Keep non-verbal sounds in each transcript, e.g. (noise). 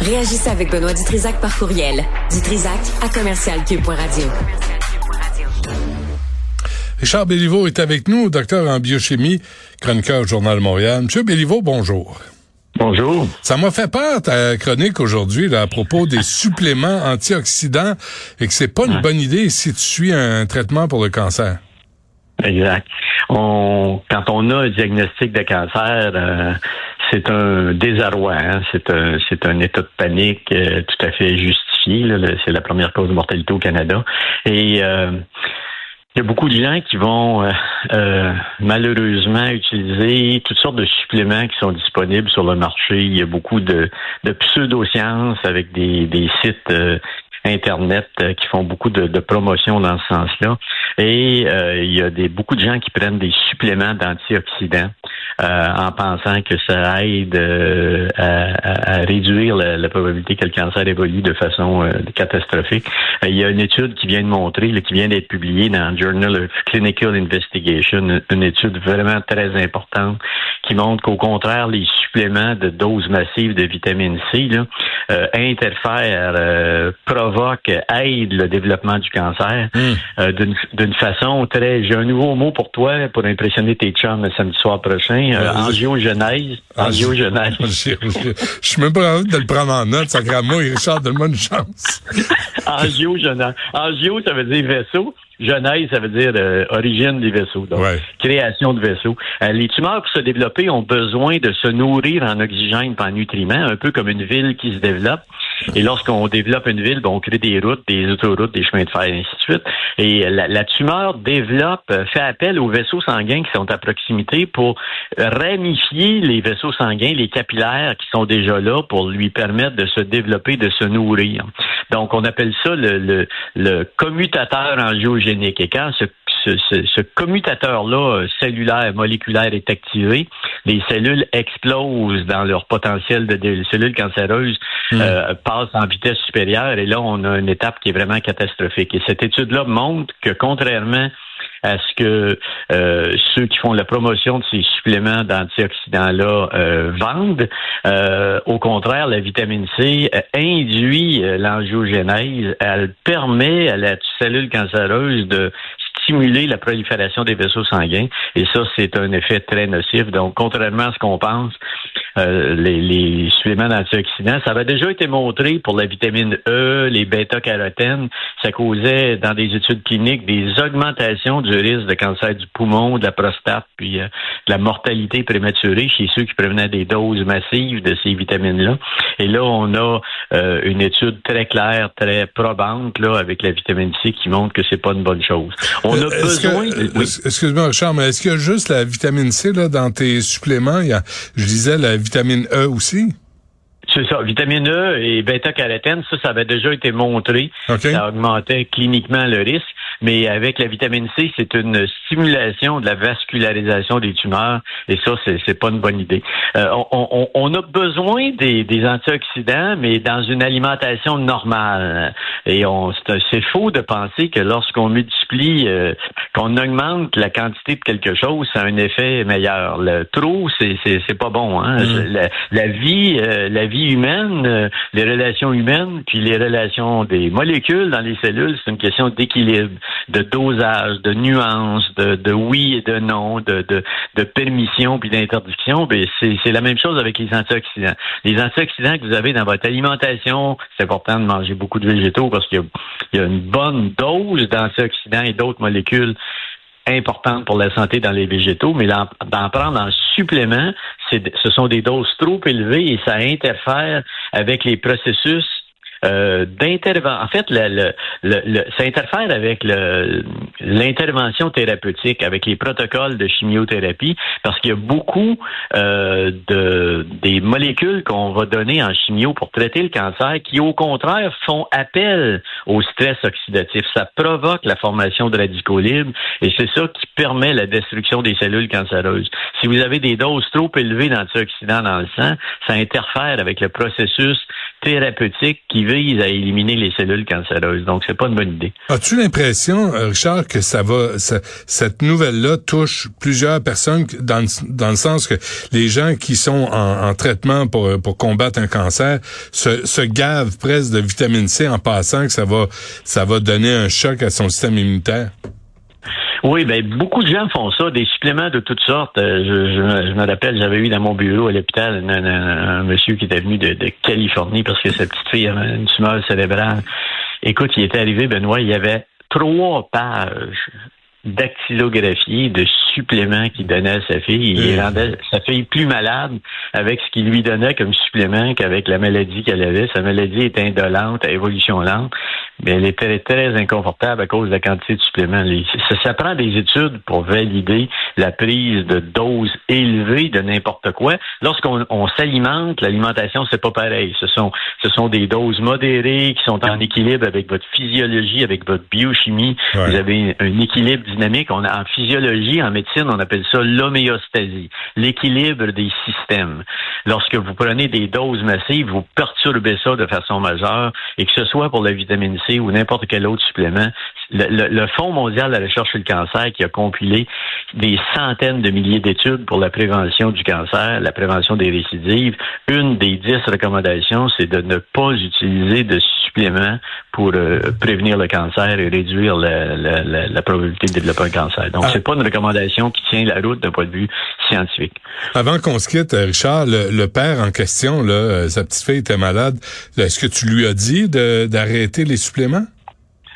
Réagissez avec Benoît Dutrisac par courriel. Dutrisac à commercialcube.radio. Richard Béliveau est avec nous, docteur en biochimie, chroniqueur au Journal Montréal. Monsieur Béliveau, bonjour. Bonjour. Ça m'a fait peur ta chronique aujourd'hui à propos des (laughs) suppléments antioxydants et que c'est pas une bonne idée si tu suis un traitement pour le cancer. Exact. On, quand on a un diagnostic de cancer, euh, c'est un désarroi, hein. c'est un un état de panique euh, tout à fait justifié. C'est la première cause de mortalité au Canada. Et euh, il y a beaucoup de gens qui vont malheureusement utiliser toutes sortes de suppléments qui sont disponibles sur le marché. Il y a beaucoup de, de pseudosciences avec des, des sites Internet qui font beaucoup de, de promotion dans ce sens-là. Et il y a des, beaucoup de gens qui prennent des suppléments d'antioxydants euh, en pensant que ça aide euh, à, réduire la, probabilité que le cancer évolue de façon euh, catastrophique. il y a une étude qui vient de montrer, qui vient d'être publiée dans le Journal of Clinical Investigation, une étude vraiment très importante qui montre qu'au contraire, les suppléments de doses massives de vitamine C là, interfèrent, provoquent, aident le développement du cancer hmm. d'une façon très... J'ai un nouveau mot pour toi pour impressionner tes chums le samedi soir prochain euh, angiogenèse. Angiogenèse. (laughs) Je suis même pas envie de le prendre en note, ça moi, Richard, donne-moi une chance. (laughs) angiogenèse. Angio, ça veut dire vaisseau. Genèse, ça veut dire euh, origine des vaisseaux, donc création de vaisseaux. Euh, les tumeurs, pour se développer, ont besoin de se nourrir en oxygène et en nutriments, un peu comme une ville qui se développe. Et lorsqu'on développe une ville, ben, on crée des routes, des autoroutes, des chemins de fer, et ainsi de suite. Et la, tumeur développe, euh, fait appel aux vaisseaux sanguins qui sont à proximité pour ramifier les vaisseaux sanguins, les capillaires qui sont déjà là pour lui permettre de se développer, de se nourrir. Donc, on appelle ça le, le, le commutateur Et quand ce ce, commutateur-là, euh, cellulaire, moléculaire, est activé, les cellules explosent dans leur potentiel de, de cellules cancéreuses, hmm. euh, passent en vitesse supérieure, et là, on a une étape qui est vraiment catastrophique. Et cette étude-là montre que, contrairement à ce que euh, ceux qui font la promotion de ces suppléments d'antioxydants-là euh, vendent. Euh, au contraire, la vitamine C induit l'angiogénèse. Elle permet à la cellule cancéreuse de stimuler la prolifération des vaisseaux sanguins. Et ça, c'est un effet très nocif. Donc, contrairement à ce qu'on pense, euh, les, les, suppléments d'antioxydants, ça avait déjà été montré pour la vitamine E, les bêta-carotènes. Ça causait, dans des études cliniques, des augmentations du risque de cancer du poumon, de la prostate, puis euh, de la mortalité prématurée chez ceux qui prevenaient des doses massives de ces vitamines-là. Et là, on a euh, une étude très claire, très probante, là, avec la vitamine C qui montre que c'est pas une bonne chose. On a besoin. Excuse-moi, Richard, mais est-ce qu'il y a juste la vitamine C là dans tes suppléments? Il y a, je disais la vitamine E aussi? C'est ça. Vitamine E et bêta-carotène, ça, ça avait déjà été montré. Ça augmentait cliniquement le risque. Mais avec la vitamine C, c'est une stimulation de la vascularisation des tumeurs. Et ça, c'est pas une bonne idée. Euh, on, on, a besoin des, des, antioxydants, mais dans une alimentation normale. Et c'est faux de penser que lorsqu'on multiplie, euh, qu'on augmente la quantité de quelque chose, ça a un effet meilleur. Le trop, c'est pas bon. Hein? Mm. La, vie, euh, la vie humaine, les relations humaines, puis les relations des molécules dans les cellules, c'est une question d'équilibre de dosage, de nuances, de, de oui et de non, de, de, de permission puis d'interdiction, ben c'est la même chose avec les antioxydants. Les antioxydants que vous avez dans votre alimentation, c'est important de manger beaucoup de végétaux parce qu'il y, y, a une bonne dose d'antioxydants et d'autres molécules importantes pour la santé dans les végétaux, mais d'en prendre en supplément, ce sont des doses trop élevées et ça interfère avec les processus euh. En fait, le, le, ça interfère avec l'intervention thérapeutique, avec les protocoles de chimiothérapie, parce qu'il y a beaucoup euh, de des molécules qu'on va donner en chimio pour traiter le cancer qui, au contraire, font appel au stress oxydatif. Ça provoque la formation de radicaux libres et c'est ça qui permet la destruction des cellules cancéreuses. Si vous avez des doses trop élevées d'antioxydants dans le sang, ça interfère avec le processus thérapeutiques qui visent à éliminer les cellules cancéreuses. Donc, c'est pas une bonne idée. As-tu l'impression, euh, Richard, que ça va, cette nouvelle-là touche plusieurs personnes dans, le sens que les gens qui sont en, traitement pour, pour combattre un cancer se, se gavent presque de vitamine C en passant que ça va, ça va donner un choc à son système immunitaire? Oui, ben beaucoup de gens font ça, des suppléments de toutes sortes. Euh, je, me rappelle, j'avais eu dans mon bureau à l'hôpital un, monsieur qui était venu de, Californie parce que sa petite fille avait une tumeur cérébrale. Écoute, il était arrivé, Benoît, il y avait trois pages dactylographie de suppléments qu'il donnait à sa fille. Il mmh. rendait sa fille plus malade avec ce qu'il lui donnait comme supplément qu'avec la maladie qu'elle avait. Sa maladie est indolente, à évolution lente, mais elle était très inconfortable à cause de la quantité de suppléments. Ça, ça prend des études pour valider la prise de doses élevées de n'importe quoi. Lorsqu'on on, s'alimente, l'alimentation, c'est pas pareil. Ce sont, ce sont des doses modérées qui sont en équilibre avec votre physiologie, avec votre biochimie. Vous avez un équilibre On a, en physiologie, en médecine, on appelle ça l'homéostasie, l'équilibre des systèmes. Lorsque vous prenez des doses massives, vous perturbez ça de façon majeure, et que ce soit pour la vitamine C ou n'importe quel autre supplément, le, Fonds mondial de la recherche sur le cancer qui a compilé des centaines de milliers d'études pour la prévention du cancer, la prévention des récidives, une des dix recommandations, c'est de ne pas utiliser de suppléments pour euh, prévenir le cancer et réduire la, probabilité de développer un cancer. Donc, ah. c'est pas une recommandation qui tient la route d'un point de vue scientifique. Avant qu'on se quitte, Richard, le, père en question, là, euh, sa petite fille était malade. Est-ce que tu lui as dit d'arrêter les suppléments?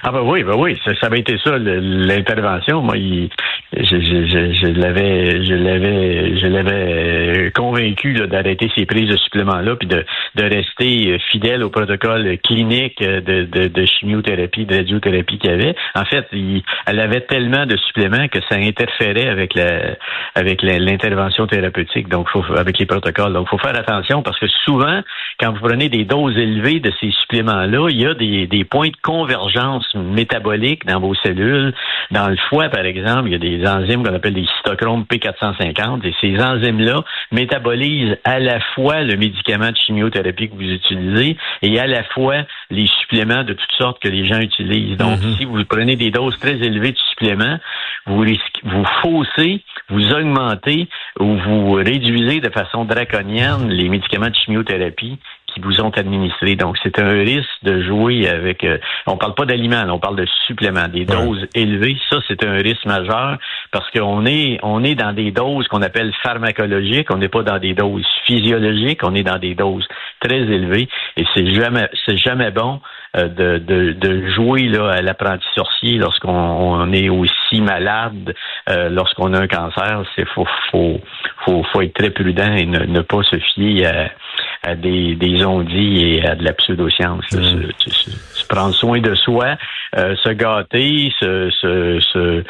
Ah ben oui, ben oui, ça, ça avait été ça l'intervention. Moi, il, je, je, je, l'avais, je l'avais, je l'avais convaincu d'arrêter ces prises de suppléments-là, puis de, de rester fidèle au protocole clinique de, de, de chimiothérapie, de radiothérapie qu'il y avait. En fait, il, elle avait tellement de suppléments que ça interférait avec la, avec l'intervention thérapeutique, donc faut, avec les protocoles. Donc, faut faire attention parce que souvent, quand vous prenez des doses élevées de ces suppléments-là, il y a des, des points de convergence métaboliques dans vos cellules. Dans le foie, par exemple, il y a des enzymes qu'on appelle des cytochromes P450 et ces enzymes-là métabolisent à la fois le médicament de chimiothérapie que vous utilisez et à la fois les suppléments de toutes sortes que les gens utilisent. Donc, mm-hmm. si vous prenez des doses très élevées de suppléments, vous risquez, vous faussez, vous augmentez ou vous réduisez de façon draconienne les médicaments de chimiothérapie qui vous ont administré. Donc, c'est un risque de jouer avec. Euh, on parle pas d'aliments, on parle de suppléments, des doses élevées. Ça, c'est un risque majeur parce qu'on est on est dans des doses qu'on appelle pharmacologiques. On n'est pas dans des doses physiologiques. On est dans des doses très élevées et c'est jamais c'est jamais bon euh, de, de, de, jouer là, à l'apprenti sorcier lorsqu'on est aussi malade, euh, lorsqu'on a un cancer. C'est faut, faut, faut, faut être très prudent et ne, ne pas se fier à à des, des ondits et à de la pseudoscience. Mm. Se, se, prendre soin de soi, euh, se gâter, se, se,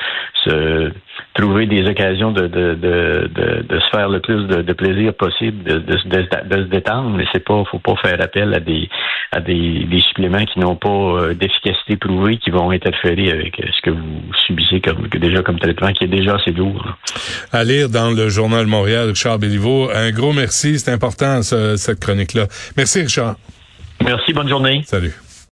se, trouver des occasions de, de, de, de, se faire le plus de, plaisir possible, de, de, se détendre, mais c'est pas, faut pas faire appel à des à des, des suppléments qui n'ont pas euh, d'efficacité prouvée, qui vont interférer avec ce que vous subissez comme déjà comme traitement, qui est déjà assez lourd. À lire dans le journal Montréal, Richard Béliveau. Un gros merci, c'est important cette chronique-là. Merci, Richard. Merci, bonne journée. Salut.